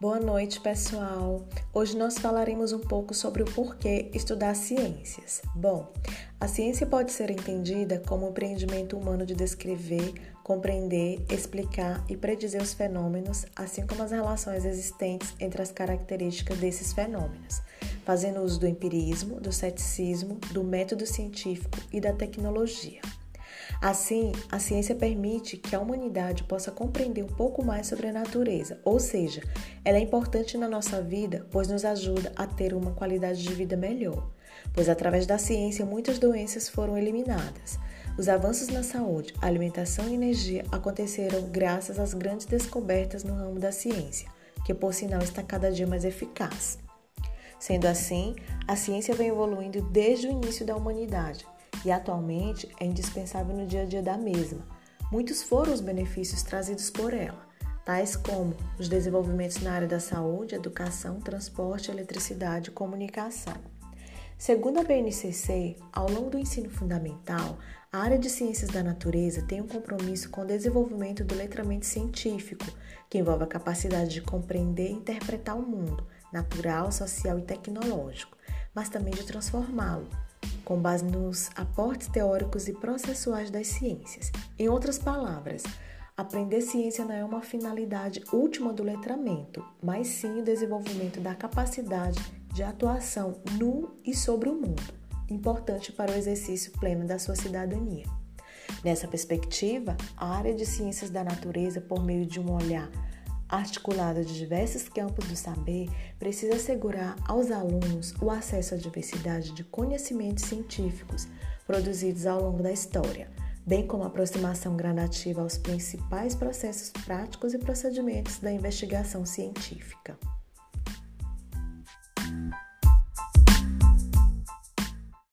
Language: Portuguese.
Boa noite, pessoal. Hoje nós falaremos um pouco sobre o porquê estudar ciências. Bom, a ciência pode ser entendida como o empreendimento humano de descrever, compreender, explicar e predizer os fenômenos, assim como as relações existentes entre as características desses fenômenos, fazendo uso do empirismo, do ceticismo, do método científico e da tecnologia. Assim, a ciência permite que a humanidade possa compreender um pouco mais sobre a natureza, ou seja, ela é importante na nossa vida, pois nos ajuda a ter uma qualidade de vida melhor. Pois através da ciência muitas doenças foram eliminadas. Os avanços na saúde, alimentação e energia aconteceram graças às grandes descobertas no ramo da ciência, que por sinal está cada dia mais eficaz. Sendo assim, a ciência vem evoluindo desde o início da humanidade, e atualmente é indispensável no dia a dia da mesma. Muitos foram os benefícios trazidos por ela, tais como os desenvolvimentos na área da saúde, educação, transporte, eletricidade e comunicação. Segundo a BNCC, ao longo do ensino fundamental, a área de ciências da natureza tem um compromisso com o desenvolvimento do letramento científico, que envolve a capacidade de compreender e interpretar o mundo natural, social e tecnológico, mas também de transformá-lo, com base nos aportes teóricos e processuais das ciências. Em outras palavras, aprender ciência não é uma finalidade última do letramento, mas sim o desenvolvimento da capacidade de atuação no e sobre o mundo, importante para o exercício pleno da sua cidadania. Nessa perspectiva, a área de ciências da natureza, por meio de um olhar articulada de diversos campos do saber, precisa assegurar aos alunos o acesso à diversidade de conhecimentos científicos produzidos ao longo da história, bem como a aproximação gradativa aos principais processos práticos e procedimentos da investigação científica.